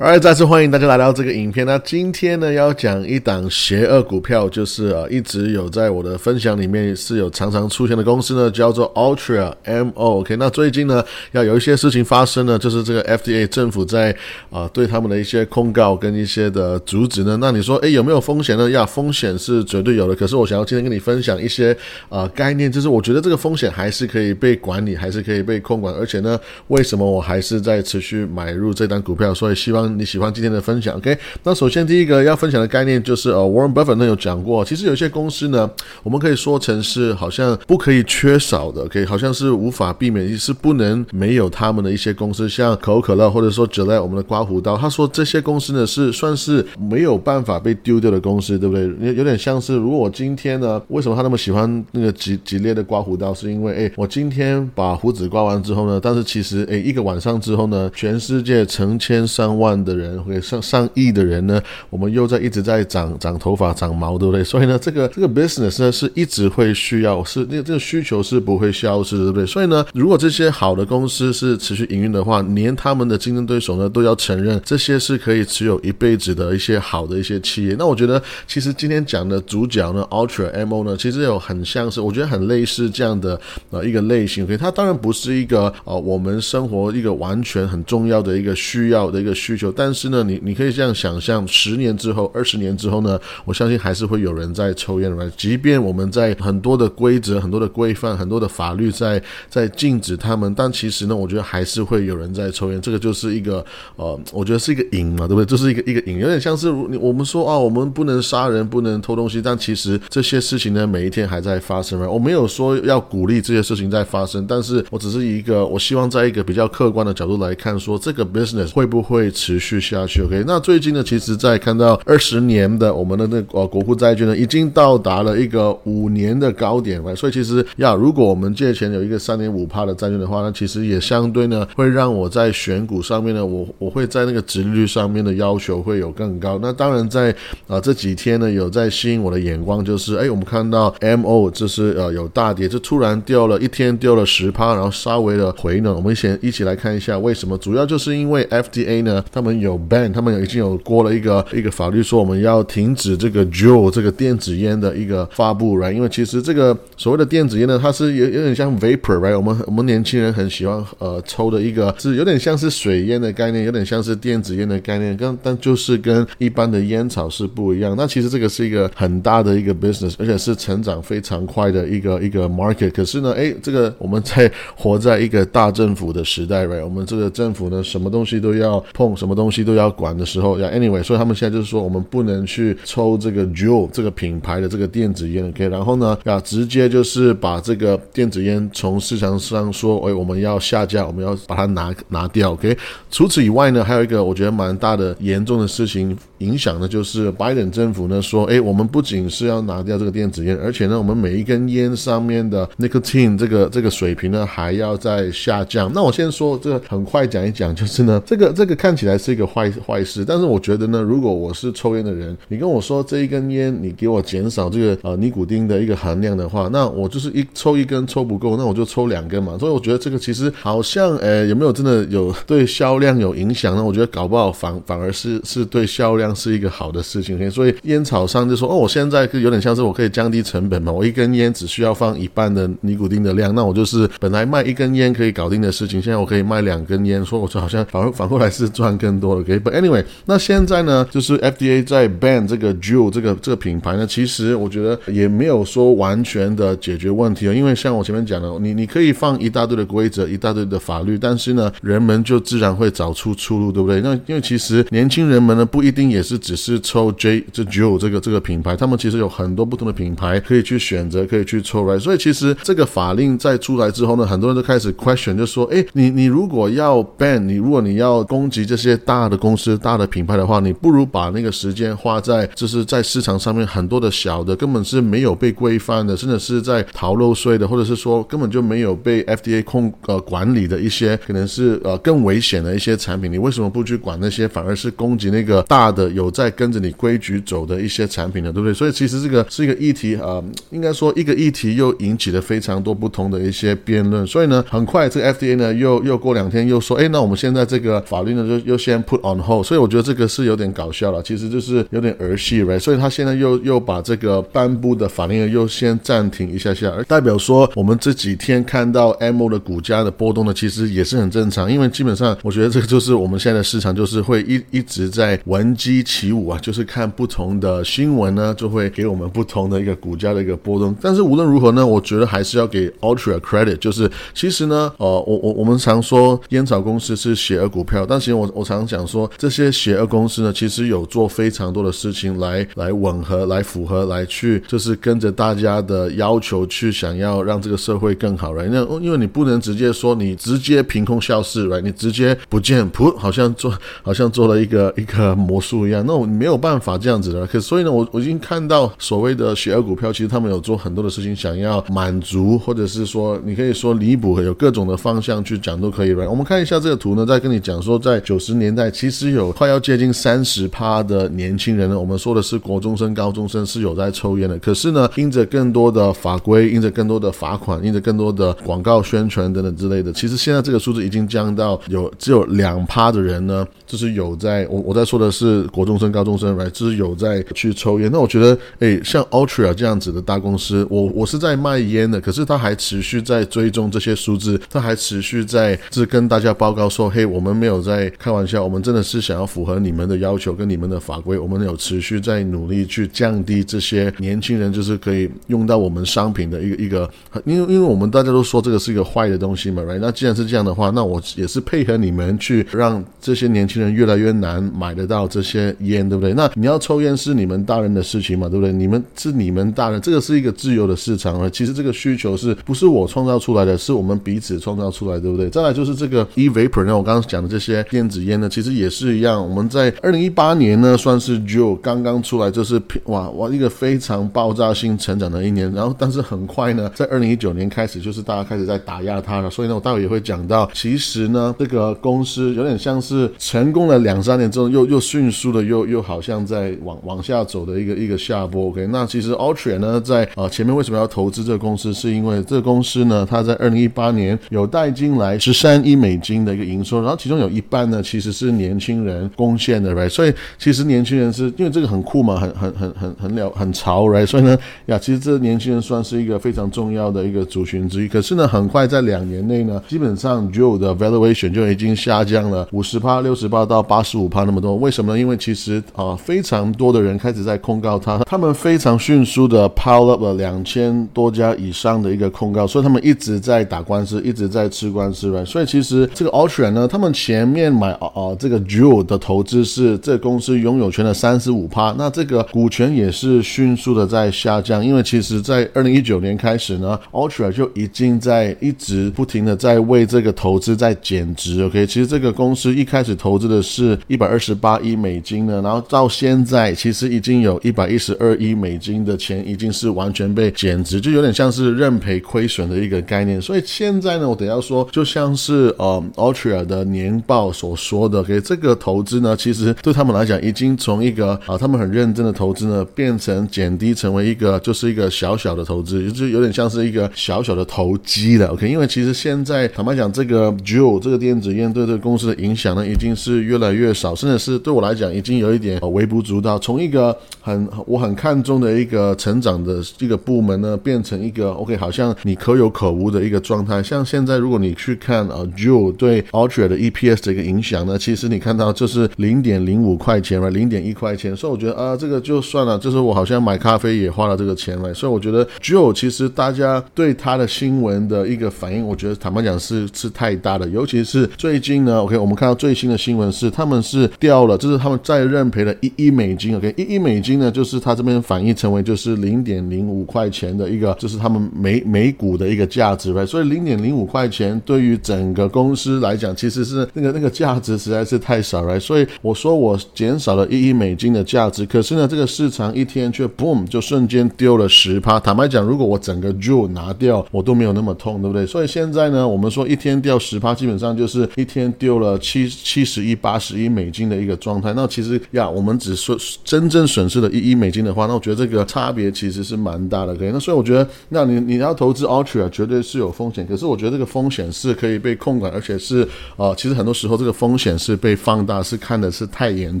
Alright，再次欢迎大家来到这个影片。那今天呢，要讲一档邪恶股票，就是呃，一直有在我的分享里面是有常常出现的公司呢，叫做 Ultra M O K 那最近呢，要有一些事情发生呢，就是这个 FDA 政府在啊对他们的一些控告跟一些的阻止呢。那你说，哎，有没有风险呢？呀，风险是绝对有的。可是我想要今天跟你分享一些啊概念，就是我觉得这个风险还是可以被管理，还是可以被控管。而且呢，为什么我还是在持续买入这单股票？所以希望。你喜欢今天的分享，OK？那首先第一个要分享的概念就是呃，Warren Buffett 呢有讲过，其实有些公司呢，我们可以说成是好像不可以缺少的，OK？好像是无法避免，是不能没有他们的一些公司，像可口可乐或者说 Gillette 我们的刮胡刀，他说这些公司呢是算是没有办法被丢掉的公司，对不对？有有点像是，如果我今天呢，为什么他那么喜欢那个吉吉列的刮胡刀？是因为哎，我今天把胡子刮完之后呢，但是其实哎，一个晚上之后呢，全世界成千上万。的人会上上亿的人呢，我们又在一直在长长头发、长毛，对不对？所以呢，这个这个 business 呢是一直会需要，是那这个需求是不会消失，对不对？所以呢，如果这些好的公司是持续营运的话，连他们的竞争对手呢都要承认这些是可以持有一辈子的一些好的一些企业。那我觉得，其实今天讲的主角呢，Ultra Mo 呢，其实有很像是，我觉得很类似这样的呃一个类型。可以，它当然不是一个呃我们生活一个完全很重要的一个需要的一个需求。但是呢，你你可以这样想象，十年之后、二十年之后呢，我相信还是会有人在抽烟的。即便我们在很多的规则、很多的规范、很多的法律在在禁止他们，但其实呢，我觉得还是会有人在抽烟。这个就是一个呃，我觉得是一个瘾嘛，对不对？这是一个一个瘾，有点像是我们说啊，我们不能杀人，不能偷东西，但其实这些事情呢，每一天还在发生。我没有说要鼓励这些事情在发生，但是我只是一个，我希望在一个比较客观的角度来看，说这个 business 会不会持。续下去，OK。那最近呢，其实，在看到二十年的我们的那呃国库债券呢，已经到达了一个五年的高点了。所以其实呀，如果我们借钱有一个三点五帕的债券的话，那其实也相对呢，会让我在选股上面呢，我我会在那个值率上面的要求会有更高。那当然在啊这几天呢，有在吸引我的眼光，就是哎，我们看到 MO 就是呃有大跌，就突然掉了一天掉了十趴，然后稍微的回呢，我们先一起来看一下为什么，主要就是因为 FDA 呢，他们。有 ban，他们已经有过了一个一个法律，说我们要停止这个 Juul 这个电子烟的一个发布，right？因为其实这个所谓的电子烟呢，它是有有点像 vapor，right？我们我们年轻人很喜欢呃抽的一个，是有点像是水烟的概念，有点像是电子烟的概念，跟但就是跟一般的烟草是不一样。那其实这个是一个很大的一个 business，而且是成长非常快的一个一个 market。可是呢，哎，这个我们在活在一个大政府的时代，right？我们这个政府呢，什么东西都要碰，什么。什么东西都要管的时候，要 anyway，所以他们现在就是说，我们不能去抽这个 Juul 这个品牌的这个电子烟，OK，然后呢，要直接就是把这个电子烟从市场上说，哎，我们要下架，我们要把它拿拿掉，OK。除此以外呢，还有一个我觉得蛮大的严重的事情影响呢，就是拜登政府呢说，哎，我们不仅是要拿掉这个电子烟，而且呢，我们每一根烟上面的 nicotine 这个这个水平呢还要再下降。那我先说这个很快讲一讲，就是呢，这个这个看起来是。一个坏坏事，但是我觉得呢，如果我是抽烟的人，你跟我说这一根烟你给我减少这个呃尼古丁的一个含量的话，那我就是一抽一根抽不够，那我就抽两根嘛。所以我觉得这个其实好像呃有没有真的有对销量有影响呢？我觉得搞不好反反而是是对销量是一个好的事情。所以烟草商就说哦，我现在有点像是我可以降低成本嘛，我一根烟只需要放一半的尼古丁的量，那我就是本来卖一根烟可以搞定的事情，现在我可以卖两根烟，说我就好像反反过来是赚更。多了，OK，But anyway，那现在呢，就是 FDA 在 ban 这个 Juul 这个这个品牌呢，其实我觉得也没有说完全的解决问题啊，因为像我前面讲的，你你可以放一大堆的规则，一大堆的法律，但是呢，人们就自然会找出出路，对不对？那因为其实年轻人们呢，不一定也是只是抽 J 这 Juul 这个这个品牌，他们其实有很多不同的品牌可以去选择，可以去抽来。所以其实这个法令在出来之后呢，很多人都开始 question，就说，哎，你你如果要 ban，你如果你要攻击这些。大的公司、大的品牌的话，你不如把那个时间花在就是在市场上面很多的小的，根本是没有被规范的，甚至是在逃漏税的，或者是说根本就没有被 FDA 控呃管理的一些，可能是呃更危险的一些产品。你为什么不去管那些，反而是攻击那个大的有在跟着你规矩走的一些产品呢？对不对？所以其实这个是一个议题啊，应该说一个议题又引起了非常多不同的一些辩论。所以呢，很快这个 FDA 呢又又过两天又说，哎，那我们现在这个法律呢就又先。先 put on hold，所以我觉得这个是有点搞笑了，其实就是有点儿戏，right？所以他现在又又把这个颁布的法令又先暂停一下下，而代表说我们这几天看到 M O 的股价的波动呢，其实也是很正常，因为基本上我觉得这个就是我们现在的市场，就是会一一直在闻鸡起舞啊，就是看不同的新闻呢，就会给我们不同的一个股价的一个波动。但是无论如何呢，我觉得还是要给 Ultra credit，就是其实呢，呃，我我我们常说烟草公司是邪恶股票，但其实我我常讲说这些邪恶公司呢，其实有做非常多的事情来来吻合、来符合、来去就是跟着大家的要求去想要让这个社会更好来那因为你不能直接说你直接凭空消失，right？你直接不见，噗，好像做好像做了一个一个魔术一样，那我没有办法这样子的。可所以呢，我我已经看到所谓的邪恶股票，其实他们有做很多的事情，想要满足，或者是说你可以说弥补，有各种的方向去讲都可以来我们看一下这个图呢，再跟你讲说，在九十年代，其实有快要接近三十趴的年轻人呢，我们说的是国中生、高中生是有在抽烟的，可是呢，因着更多的法规，因着更多的罚款，因着更多的广告宣传等等之类的，其实现在这个数字已经降到有只有两趴的人呢，就是有在我我在说的是国中生、高中生，来就是有在去抽烟。那我觉得，哎，像 Ultra 这样子的大公司，我我是在卖烟的，可是他还持续在追踪这些数字，他还持续在是跟大家报告说，嘿，我们没有在开玩笑，我们真的是想要符合你们的要求跟你们的法规，我们有持续在努力去降低这些年轻人就是可以用到我们商品的一个一个，因为因为我们大家都说这个是一个坏的东西嘛，right？那既然是这样的话，那我也是配合你们去让这些年轻人越来越难买得到这些烟，对不对？那你要抽烟是你们大人的事情嘛，对不对？你们是你们大人，这个是一个自由的市场啊。其实这个需求是不是我创造出来的？是我们彼此创造出来，对不对？再来就是这个 e vapor，那我刚刚讲的这些电子烟呢，其实也是一样。我们在二零一八年呢，算是就刚刚出来，就是哇哇一个非常爆炸性成长的一年。然后但是很快呢，在二零一九年开始，就是大家开始在打压它了。所以呢，我待会也会讲到，其实呢，这个公司有点像是成功了两三年之后，又又迅速的又又好像在往往下走的一个一个下坡。OK，那其实 Ultra 呢，在呃前面为什么要投资这个公司？是因为这个公司呢，它在二零一八年有带进来十三亿美金的一个营收，然后其中有一半呢，其实是年轻人贡献的，right？所以其实年轻人是因为这个很酷嘛，很很很很很了很潮，right？所以呢，呀，其实这年轻人算是一个非常重要的一个族群之一。可是呢，很快在两年内呢，基本上 Joe 的 valuation 就已经下降了五十趴、六十趴到八十五趴那么多。为什么呢？因为其实啊，非常多的人开始在控告他，他们非常迅速的 pile up 了两千多家以上的一个控告，所以他们一直在打官司，一直在吃官司，right？所以其实这个 Ultra 呢，他们前面买啊这个 Joe 的投资是这公司拥有权的三十五趴，那这个股权也是迅速的在下降，因为其实在二零一九年开始呢，Ultra 就已经在一直不停的在为这个投资在减值。OK，其实这个公司一开始投资的是一百二十八亿美金呢，然后到现在其实已经有一百一十二亿美金的钱已经是完全被减值，就有点像是认赔亏损的一个概念。所以现在呢，我等下说，就像是呃 Ultra 的年报所说，OK，这个投资呢，其实对他们来讲已经从一个啊他们很认真的投资呢，变成减低成为一个就是一个小小的投资，就有点像是一个小小的投机了。OK，因为其实现在坦白讲，这个 Juul 这个电子烟对这个公司的影响呢，已经是越来越少，甚至是对我来讲已经有一点微不足道。从一个很我很看重的一个成长的一个部门呢，变成一个 OK，好像你可有可无的一个状态。像现在如果你去看啊 Juul 对 Ultra 的 EPS 的一个影响呢，其实你看到就是零点零五块钱嘛，零点一块钱。所以我觉得啊，这个就算了，就是我好像买咖啡也花了这个钱了。所以我觉得 Juul 其实大家对他的新闻的一个反应，我觉得坦白讲是是太大的，尤其是最近呢，OK，我们看到最新的新闻是他们是掉了，就是他们再认赔了一亿美金，OK，一亿美金呢，就是他这边反映成为就是零点零五块钱的一个，就是他们每每股的一个价值呗。所以零点零五块钱对于整个公司来讲，其实是那个那个价值是实在是太少了。所以我说我减少了一亿美金的价值，可是呢，这个市场一天却 boom 就瞬间丢了十趴。坦白讲，如果我整个 Joe 拿掉，我都没有那么痛，对不对？所以现在呢，我们说一天掉十趴，基本上就是一天丢了七七十亿、八十亿美金的一个状态。那其实呀，我们只说真正损失了一亿美金的话，那我觉得这个差别其实是蛮大的。OK，那所以我觉得，那你你要投资 Ultra 绝对是有风险，可是我觉得这个风险是可以被控管，而且是呃，其实很多时候这个风险。显是被放大，是看的是太严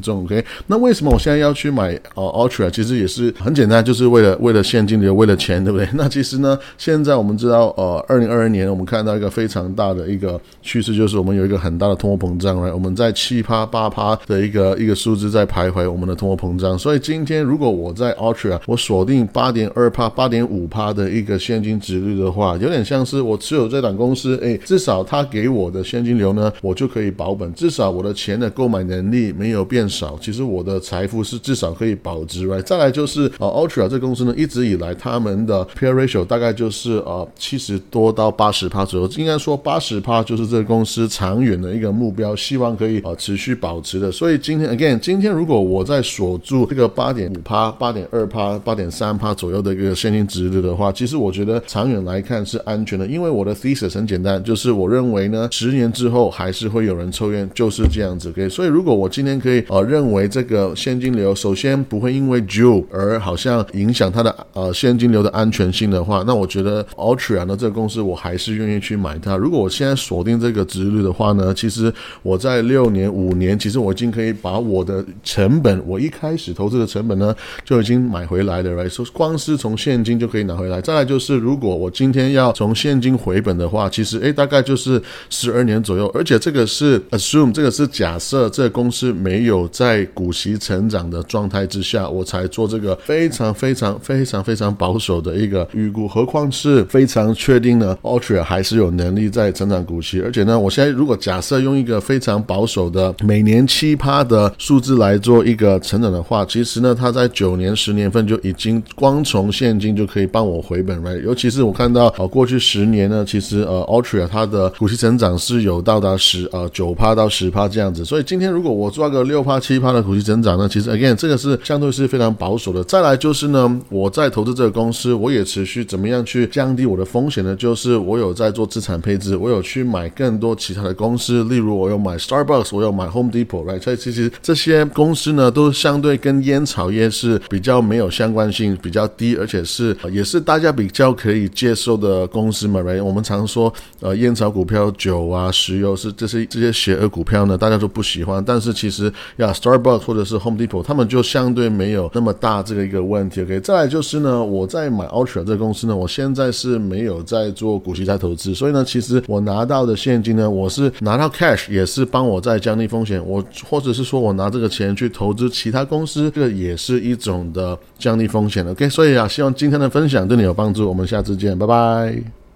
重。OK，那为什么我现在要去买呃 Ultra？其实也是很简单，就是为了为了现金流，为了钱，对不对？那其实呢，现在我们知道，呃，二零二二年我们看到一个非常大的一个趋势，就是我们有一个很大的通货膨胀哎我们在七趴八趴的一个一个数字在徘徊，我们的通货膨胀。所以今天如果我在 Ultra，我锁定八点二趴、八点五趴的一个现金值率的话，有点像是我持有这档公司，哎，至少它给我的现金流呢，我就可以保本，至少我的钱的购买能力没有变少，其实我的财富是至少可以保值，right？再来就是呃，Ultra 这公司呢，一直以来他们的 P/E ratio 大概就是呃七十多到八十趴左右，应该说八十趴就是这个公司长远的一个目标，希望可以呃持续保持的。所以今天 again，今天如果我在锁住这个八点五趴、八点二趴、八点三趴左右的一个现金值率的话，其实我觉得长远来看是安全的，因为我的 thesis 很简单，就是我认为呢，十年之后还是会有人抽烟，就是这样子。OK，所以如果我今天可以呃认为这个现金流首先不会因为 Jew 而好像影响它的呃现金流的安全性的话，那我觉得 Ultra 呢这个公司我还是愿意去买它。如果我现在锁定这个值率的话呢，其实我在六年五年，其实我已经可以把我的成本，我一开始投资的成本呢就已经买回来了，right？说光是从现金就可以拿回来。再来就是，如果我今天要从现金回本的话，其实诶大概就是十二年左右，而且这个是 assume 这个是假设这个公司没有在股息成长的状态之下，我才做这个非常非常非常非常保守的一个预估。何况是非常确定呢，Ultra 还是有能力在成长股息，而且呢，我现在如果假设用一个非常保守的每年七趴的数字来做一个成长的话，其实呢，它在九年十年份就已经光从现金就可以帮我回本，right？尤其是我看到呃过去十年呢，其实呃 Ultra 它的股息成长是有到达十呃九趴到十趴这样子，所以今天如果我抓个六趴七趴的股息增长呢，其实 again 这个是相对是非常保守的。再来就是呢，我在投资这个公司，我也持续怎么样去降低我的风险呢？就是我有在做资产配置，我有去买更多其他的公司，例如我有买 Starbucks，我有买 Home Depot，right？所以其实这些公司呢，都相对跟烟草业是比较没有相关性，比较低，而且是也是大家比较可以接受的公司嘛，right？我们常说呃烟草股票、酒啊、石油是这些这些邪恶股票呢，大家都不喜欢，但是其实呀，Starbucks 或者是 Home Depot，他们就相对没有那么大这个一个问题。OK，再来就是呢，我在买 Ultra 这个公司呢，我现在是没有在做股息在投资，所以呢，其实我拿到的现金呢，我是拿到 cash，也是帮我在降低风险。我或者是说我拿这个钱去投资其他公司，这个也是一种的降低风险。OK，所以啊，希望今天的分享对你有帮助。我们下次见，拜拜。